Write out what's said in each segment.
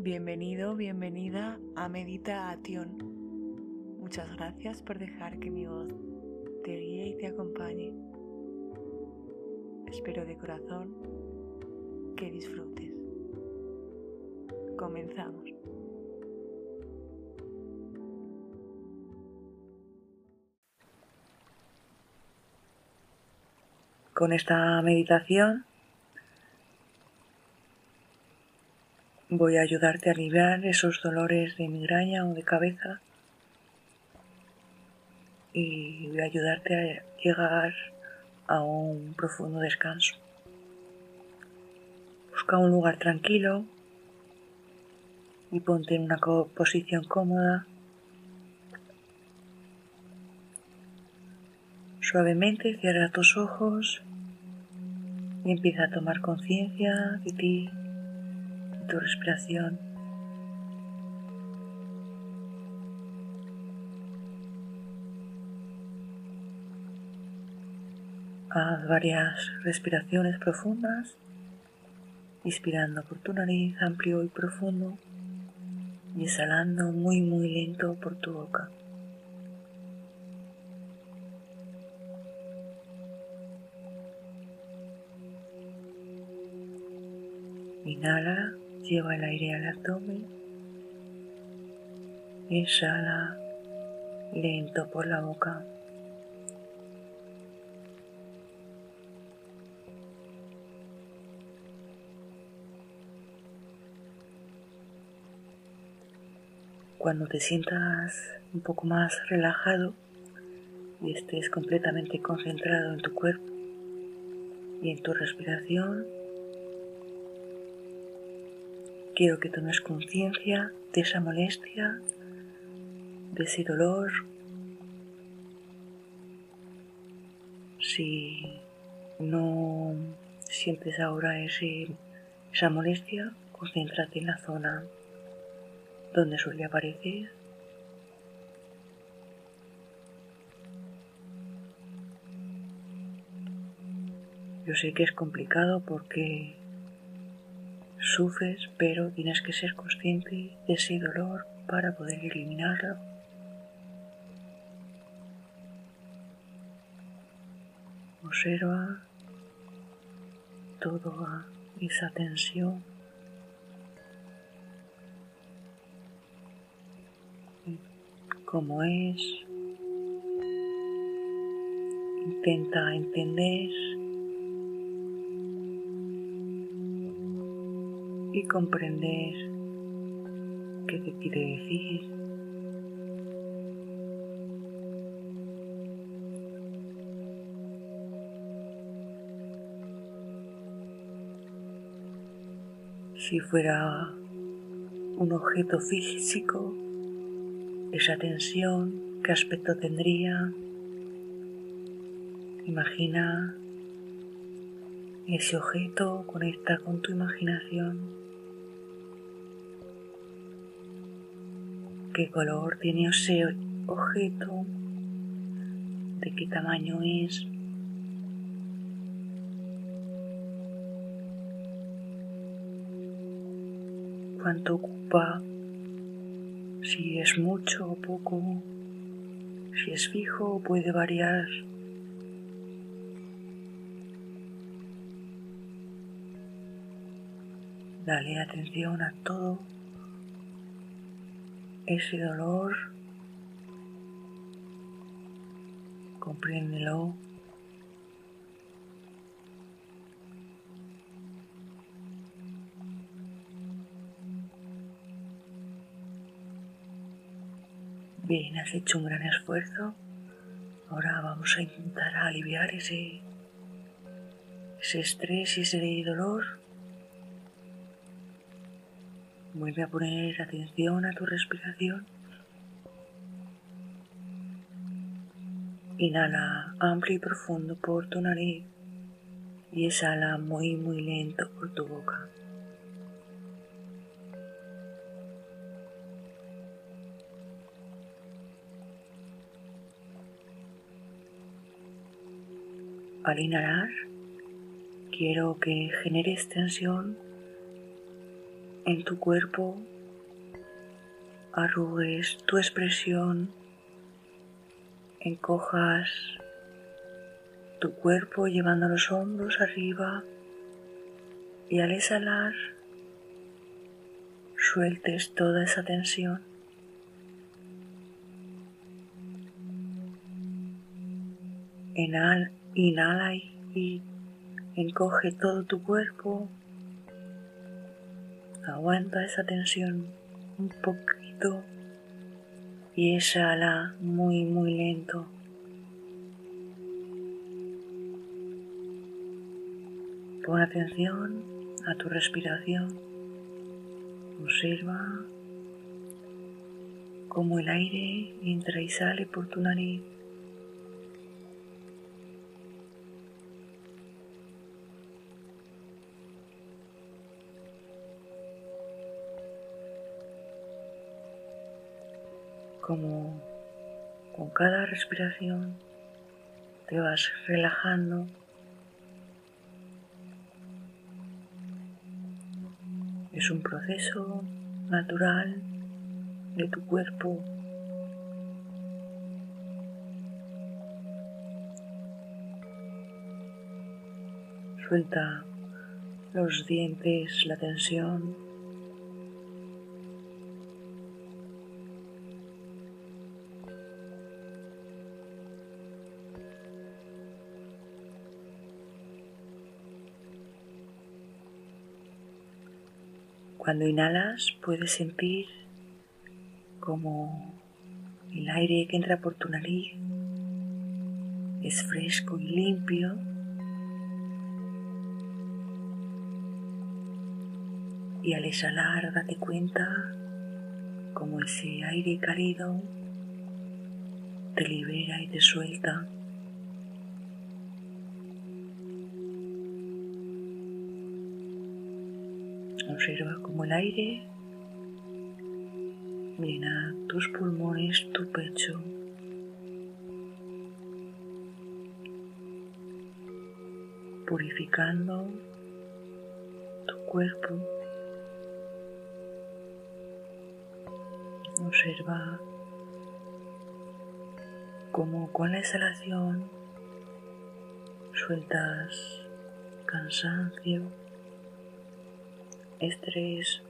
Bienvenido, bienvenida a Meditación. Muchas gracias por dejar que mi voz te guíe y te acompañe. Espero de corazón que disfrutes. Comenzamos. Con esta meditación voy a ayudarte a aliviar esos dolores de migraña o de cabeza y voy a ayudarte a llegar a un profundo descanso. Busca un lugar tranquilo y ponte en una posición cómoda. Suavemente cierra tus ojos y empieza a tomar conciencia de ti, tu respiración. Haz varias respiraciones profundas, inspirando por tu nariz amplio y profundo y exhalando muy muy lento por tu boca. Inhala, lleva el aire al abdomen. Exhala lento por la boca. Cuando te sientas un poco más relajado y estés completamente concentrado en tu cuerpo y en tu respiración, quiero que tomes conciencia de esa molestia, de ese dolor. Si no sientes ahora ese, esa molestia, concéntrate en la zona donde suele aparecer. Yo sé que es complicado porque sufres, pero tienes que ser consciente de ese dolor para poder eliminarlo. Observa toda esa tensión como es. Intenta entender y comprender qué te quiere decir. Si fuera un objeto físico, esa tensión, qué aspecto tendría. Imagina ese objeto, conecta con tu imaginación. ¿Qué color tiene ese objeto? ¿De qué tamaño es? ¿Cuánto ocupa? si es mucho o poco, si es fijo o puede variar. Dale atención a todo ese dolor, compréndelo. Bien, has hecho un gran esfuerzo. Ahora vamos a intentar aliviar ese, ese estrés y ese dolor. Vuelve a poner atención a tu respiración. Inhala amplio y profundo por tu nariz y exhala muy muy lento por tu boca. Al inhalar, quiero que generes tensión en tu cuerpo, arrugues tu expresión, encojas tu cuerpo llevando los hombros arriba y al exhalar sueltes toda esa tensión. Inhala, y encoge todo tu cuerpo. Aguanta esa tensión un poquito y exhala muy muy lento. Pon atención a tu respiración. Observa cómo el aire entra y sale por tu nariz. Como con cada respiración te vas relajando Es un proceso natural de tu cuerpo. Suelta los dientes, la tensión. Cuando inhalas puedes sentir como el aire que entra por tu nariz es fresco y limpio. Y al exhalar date cuenta como ese aire cálido te libera y te suelta. Observa como el aire llena tus pulmones, tu pecho. purificando tu cuerpo. Observa como con la exhalación sueltas cansancio, estrés.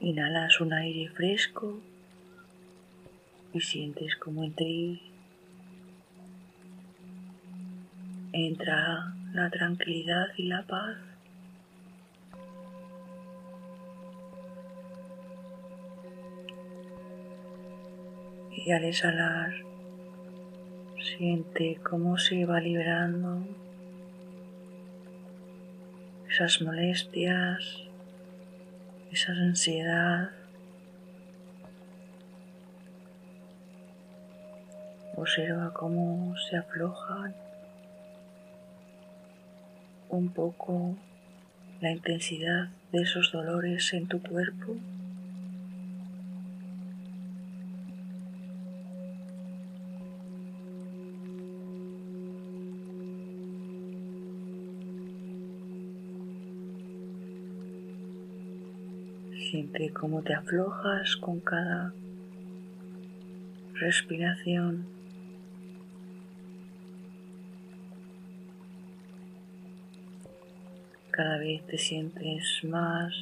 Inhalas un aire fresco y sientes como en ti entra la tranquilidad y la paz. Y al exhalar siente cómo se va liberando esas molestias, esa ansiedad. Observa cómo se aflojan un poco la intensidad de esos dolores en tu cuerpo. Siente cómo te aflojas con cada respiración. Cada vez te sientes más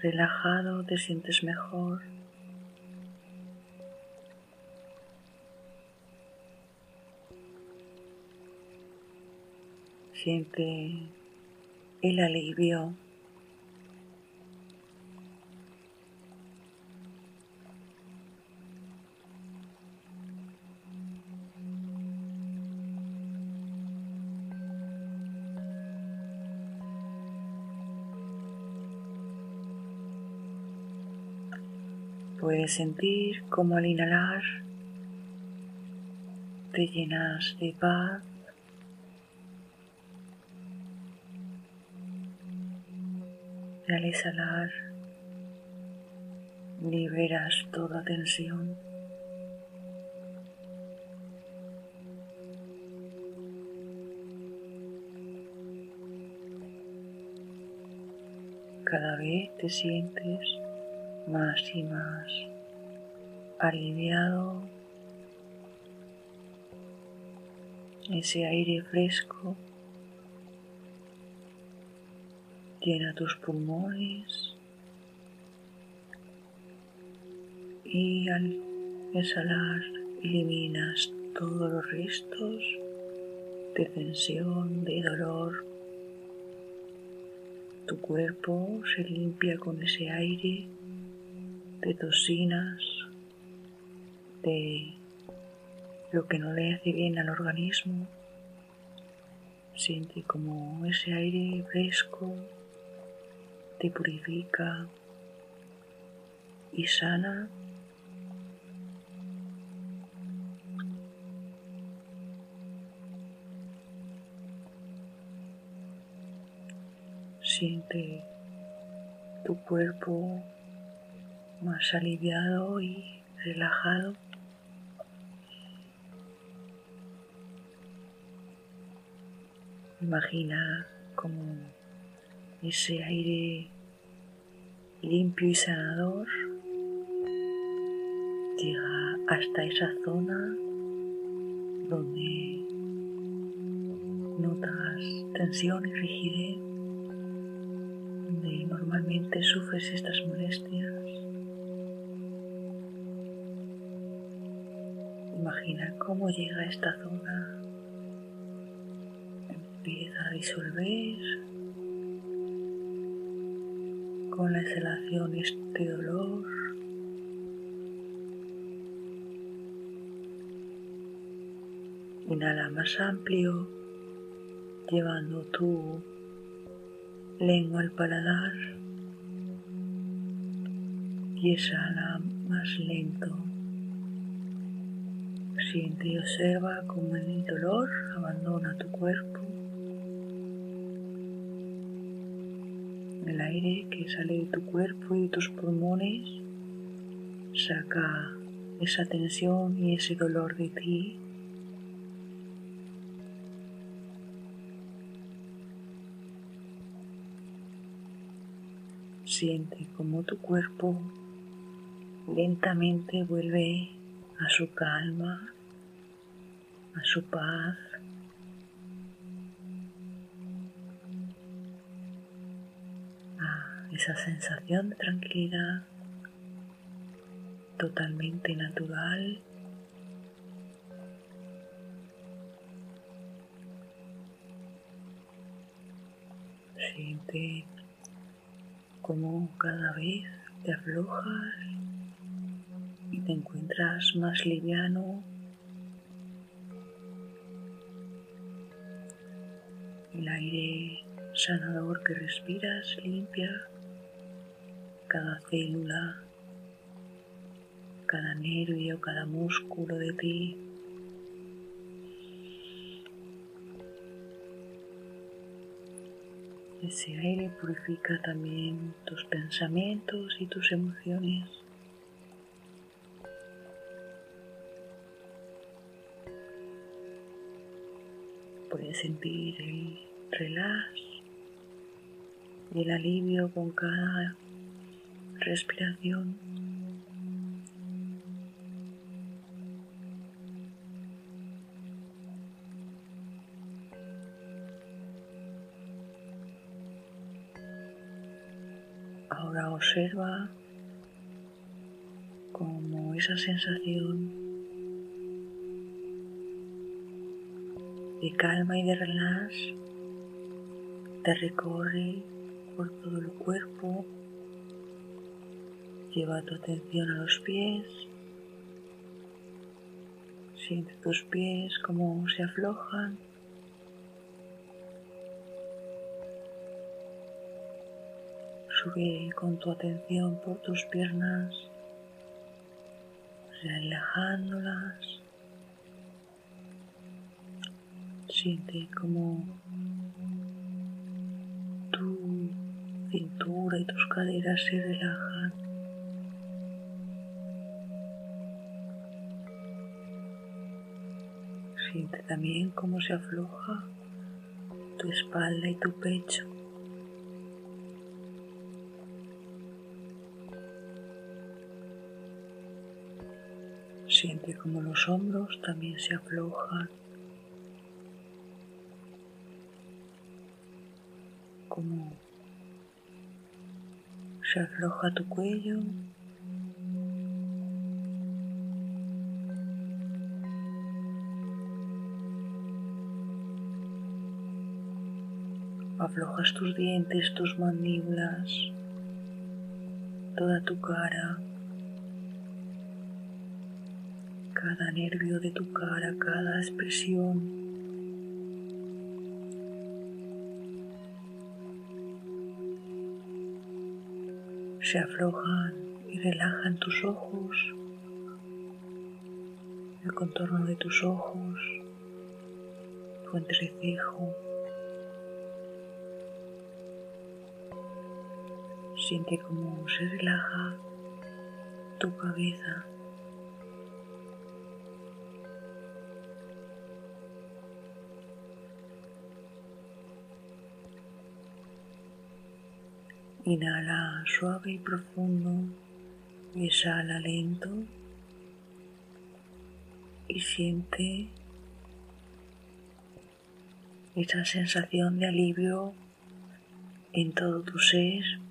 relajado, te sientes mejor. Siente el alivio Puedes sentir como al inhalar te llenas de paz. Y al exhalar liberas toda tensión. Cada vez te sientes más y más aliviado. Ese aire fresco llena tus pulmones y al exhalar eliminas todos los restos de tensión, de dolor. Tu cuerpo se limpia con ese aire de toxinas, de lo que no le hace bien al organismo. Siente como ese aire fresco te purifica y sana Siente tu cuerpo más aliviado y relajado. Imagina como ese aire limpio y sanador llega hasta esa zona donde notas tensión y rigidez normalmente sufres estas molestias. Imagina cómo llega a esta zona, empieza a disolver con la exhalación este dolor. Inhala más amplio, llevando tu lengua al paladar y exhala más lento. Siente y observa cómo el dolor abandona tu cuerpo. El aire que sale de tu cuerpo y de tus pulmones saca esa tensión y ese dolor de ti Siente como tu cuerpo lentamente vuelve a su calma, a su paz. Esa sensación de tranquilidad totalmente natural. Siente como cada vez te aflojas y te encuentras más liviano. El aire sanador que respiras limpia cada célula, cada nervio, cada músculo de ti. Ese aire purifica también tus pensamientos y tus emociones. Puedes sentir el relax y el alivio con cada respiración. Ahora observa cómo esa sensación de calma y de relax te recorre por todo el cuerpo. Lleva tu atención a los pies. Siente tus pies como se aflojan Sube con tu atención por tus piernas, relajándolas. Siente como tu cintura y tus caderas se relajan. Siente también cómo se afloja tu espalda y tu pecho. Siente como los hombros también se aflojan, como se afloja tu cuello, Aflojas tus dientes, tus mandíbulas, toda tu cara, cada nervio de tu cara, cada expresión. Se aflojan y relajan tus ojos, el contorno de tus ojos, tu entrecejo. Siente cómo se relaja tu cabeza. Inhala suave y profundo exhala lento y siente esa sensación de alivio en todo tu ser.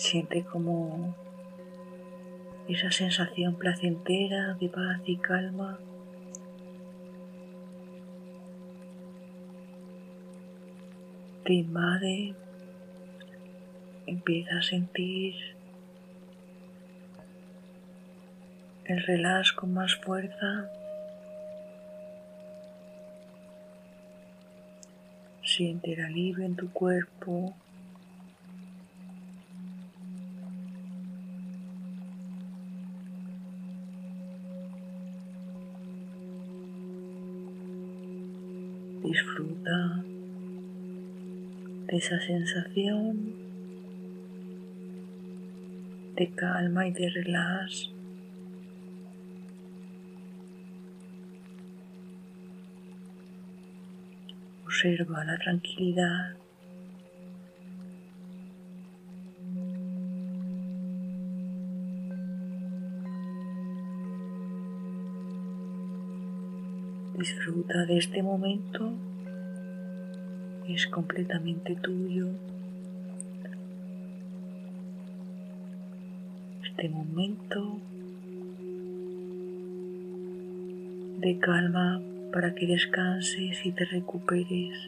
Siente como esa sensación placentera de paz y calma te invade, empieza a sentir el relax con más fuerza. Siente el alivio en tu cuerpo. Disfruta de esa sensación de calma y de relax. Observa la tranquilidad. Disfruta de este momento es completamente tuyo. Este momento de calma para que descanses y te recuperes.